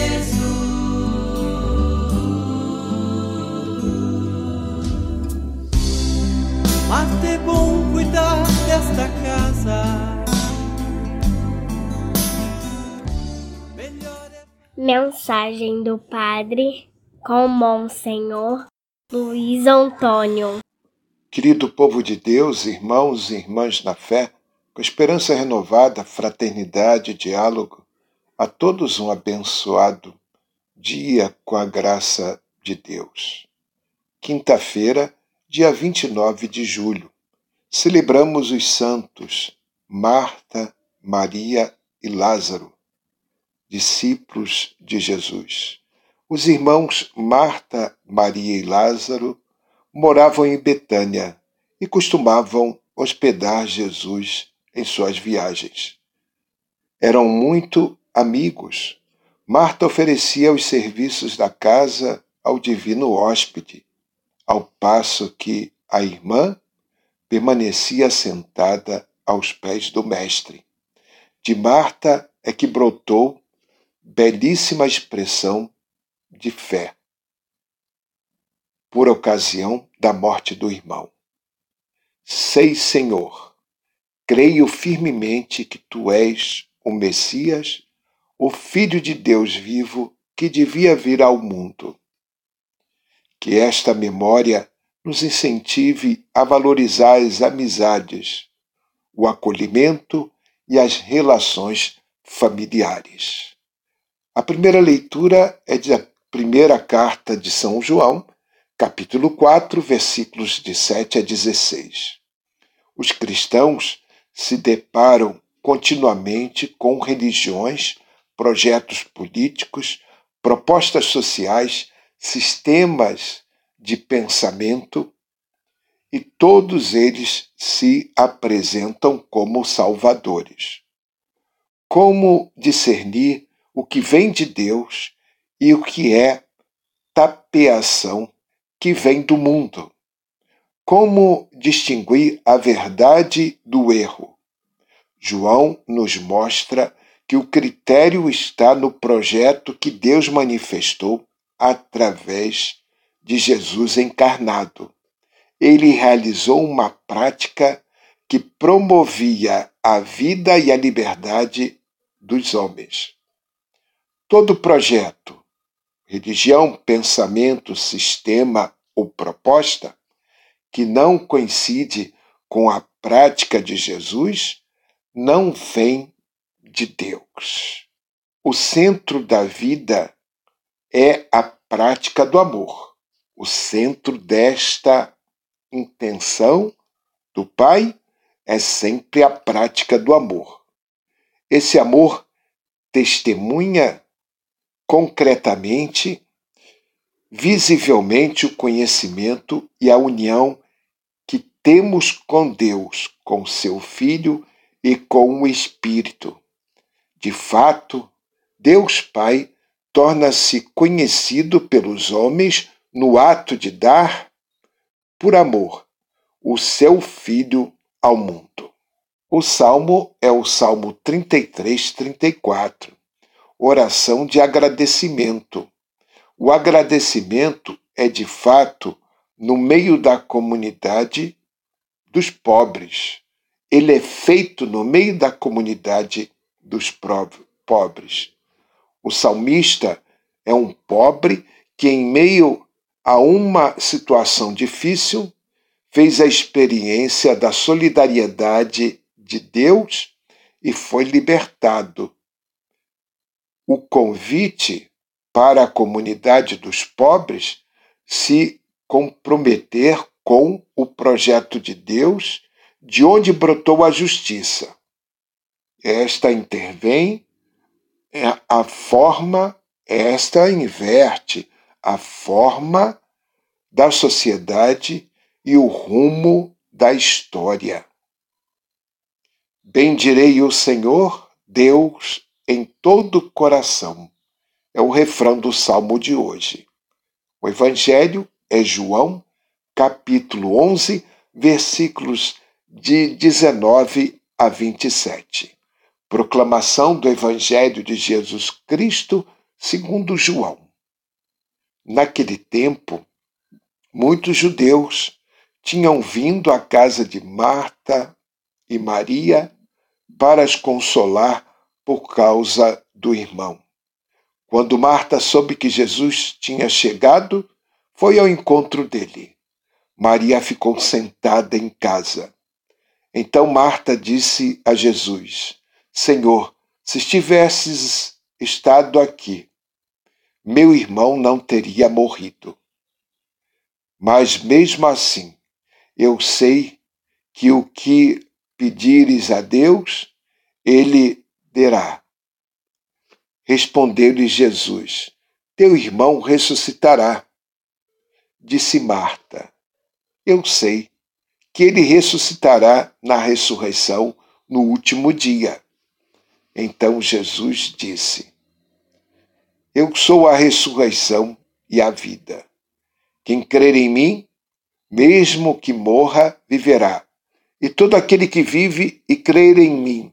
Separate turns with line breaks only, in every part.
Jesus. É bom cuidar desta casa.
É Mensagem do Padre com Monsenhor Luiz Antônio.
Querido povo de Deus, irmãos e irmãs na fé, com esperança renovada, fraternidade, diálogo, a todos um abençoado dia com a graça de Deus. Quinta-feira, dia 29 de julho, celebramos os santos Marta, Maria e Lázaro, discípulos de Jesus. Os irmãos Marta, Maria e Lázaro moravam em Betânia e costumavam hospedar Jesus em suas viagens. Eram muito amigos. Marta oferecia os serviços da casa ao divino hóspede, ao passo que a irmã permanecia sentada aos pés do Mestre. De Marta é que brotou belíssima expressão de fé, por ocasião da morte do irmão. Sei, Senhor, creio firmemente que tu és o Messias, o Filho de Deus vivo que devia vir ao mundo. Que esta memória nos incentive a valorizar as amizades, o acolhimento e as relações familiares. A primeira leitura é da primeira carta de São João, capítulo 4, versículos de 7 a 16. Os cristãos se deparam continuamente com religiões, projetos políticos, propostas sociais, sistemas de pensamento e todos eles se apresentam como salvadores. Como discernir o que vem de Deus e o que é tapeação que vem do mundo? Como distinguir a verdade do erro? João nos mostra que o critério está no projeto que Deus manifestou através de Jesus encarnado. Ele realizou uma prática que promovia a vida e a liberdade dos homens. Todo projeto, religião, pensamento, sistema ou proposta que não coincide com a prática de Jesus não vem de Deus. O centro da vida é a prática do amor. O centro desta intenção do Pai é sempre a prática do amor. Esse amor testemunha concretamente, visivelmente, o conhecimento e a união que temos com Deus, com seu Filho e com o Espírito. De fato, Deus Pai torna-se conhecido pelos homens no ato de dar, por amor, o seu Filho ao mundo. O salmo é o Salmo 33, 34, oração de agradecimento. O agradecimento é de fato no meio da comunidade dos pobres. Ele é feito no meio da comunidade dos pobres. O salmista é um pobre que, em meio a uma situação difícil, fez a experiência da solidariedade de Deus e foi libertado. O convite para a comunidade dos pobres se comprometer com o projeto de Deus, de onde brotou a justiça. Esta intervém é a forma, esta inverte a forma da sociedade e o rumo da história. Bendirei o Senhor, Deus, em todo o coração. É o refrão do salmo de hoje. O Evangelho é João, capítulo 11, versículos de 19 a 27. Proclamação do Evangelho de Jesus Cristo segundo João. Naquele tempo, muitos judeus tinham vindo à casa de Marta e Maria para as consolar por causa do irmão. Quando Marta soube que Jesus tinha chegado, foi ao encontro dele. Maria ficou sentada em casa. Então Marta disse a Jesus: Senhor, se estivesses estado aqui, meu irmão não teria morrido. Mas mesmo assim, eu sei que o que pedires a Deus, ele derá. Respondeu-lhe Jesus: Teu irmão ressuscitará. Disse Marta: Eu sei que ele ressuscitará na ressurreição no último dia. Então Jesus disse: Eu sou a ressurreição e a vida. Quem crer em mim, mesmo que morra, viverá. E todo aquele que vive e crer em mim,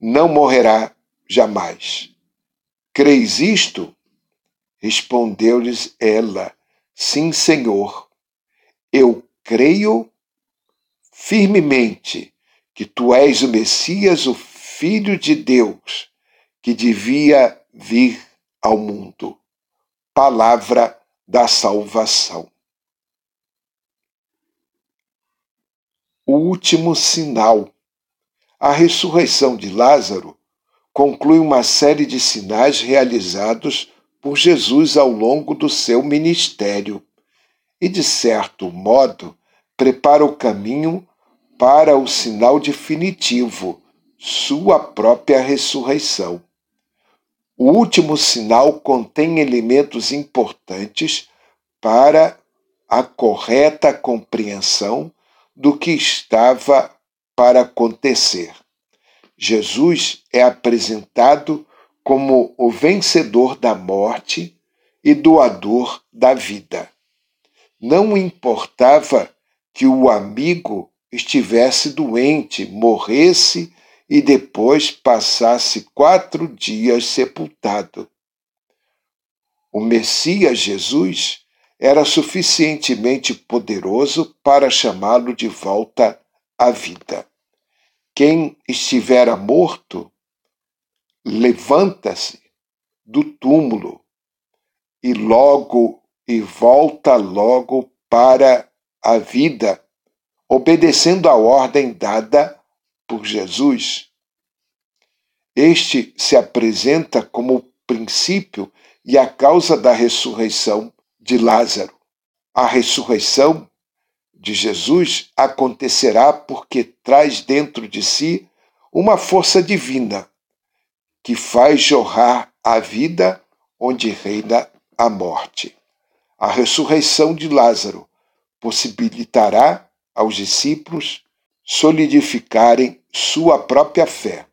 não morrerá jamais. Creis isto? Respondeu-lhes ela: Sim, Senhor. Eu creio firmemente que tu és o Messias, o Filho de Deus, que devia vir ao mundo. Palavra da salvação. O último sinal. A ressurreição de Lázaro conclui uma série de sinais realizados por Jesus ao longo do seu ministério e, de certo modo, prepara o caminho para o sinal definitivo, sua própria ressurreição. O último sinal contém elementos importantes para a correta compreensão do que estava para acontecer. Jesus é apresentado como o vencedor da morte e doador da vida. Não importava que o amigo estivesse doente, morresse e depois passasse quatro dias sepultado. O Messias Jesus era suficientemente poderoso para chamá-lo de volta à vida. Quem estivera morto, levanta-se do túmulo e logo e volta logo para a vida, obedecendo a ordem dada por Jesus. Este se apresenta como o princípio e a causa da ressurreição de Lázaro. A ressurreição de Jesus acontecerá porque traz dentro de si uma força divina que faz jorrar a vida onde reina a morte. A ressurreição de Lázaro possibilitará aos discípulos solidificarem sua própria fé.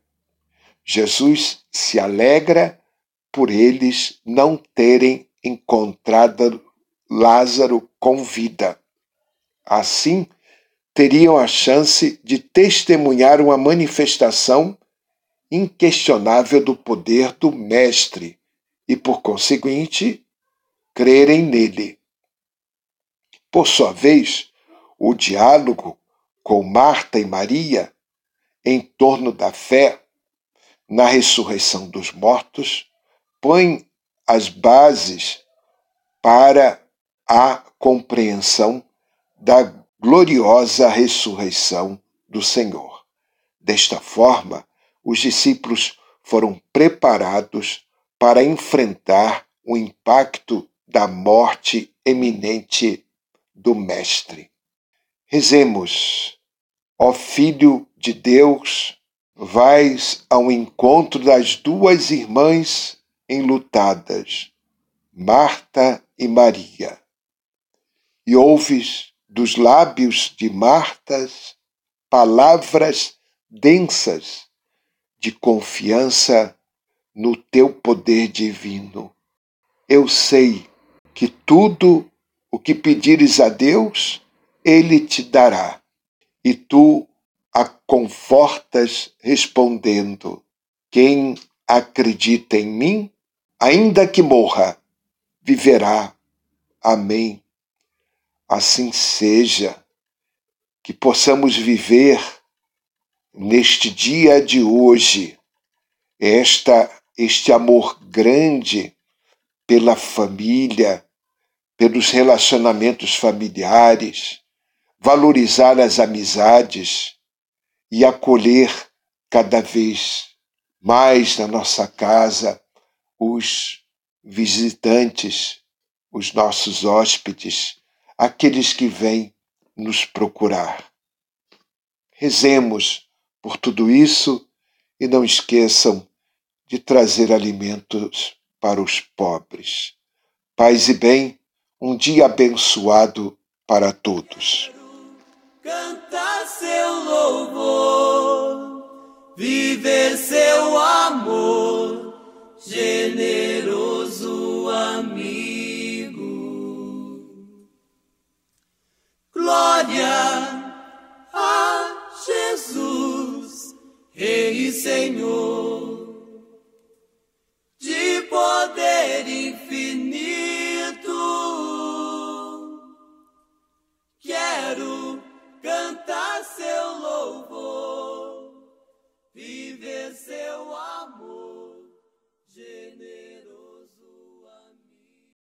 Jesus se alegra por eles não terem encontrado Lázaro com vida Assim, teriam a chance de testemunhar uma manifestação inquestionável do poder do Mestre e, por conseguinte, crerem nele. Por sua vez, o diálogo com Marta e Maria em torno da fé na ressurreição dos mortos põe as bases para a compreensão da gloriosa ressurreição do Senhor. Desta forma, os discípulos foram preparados para enfrentar o impacto da morte eminente do Mestre. Rezemos, ó Filho de Deus, vais ao encontro das duas irmãs enlutadas, Marta e Maria, e ouves dos lábios de Martas palavras densas de confiança no teu poder divino. Eu sei que tudo o que pedires a Deus, Ele te dará. E tu a confortas respondendo: Quem acredita em mim, ainda que morra, viverá. Amém. Assim seja. que possamos viver neste dia de hoje esta este amor grande pela família, pelos relacionamentos familiares, valorizar as amizades e acolher cada vez mais na nossa casa os visitantes, os nossos hóspedes, aqueles que vêm nos procurar. Rezemos por tudo isso e não esqueçam de trazer alimentos para os pobres. Paz e bem, um dia abençoado para todos.
Cantar seu louvor, viver seu amor, generoso amigo. Glória a Jesus, Rei e Senhor.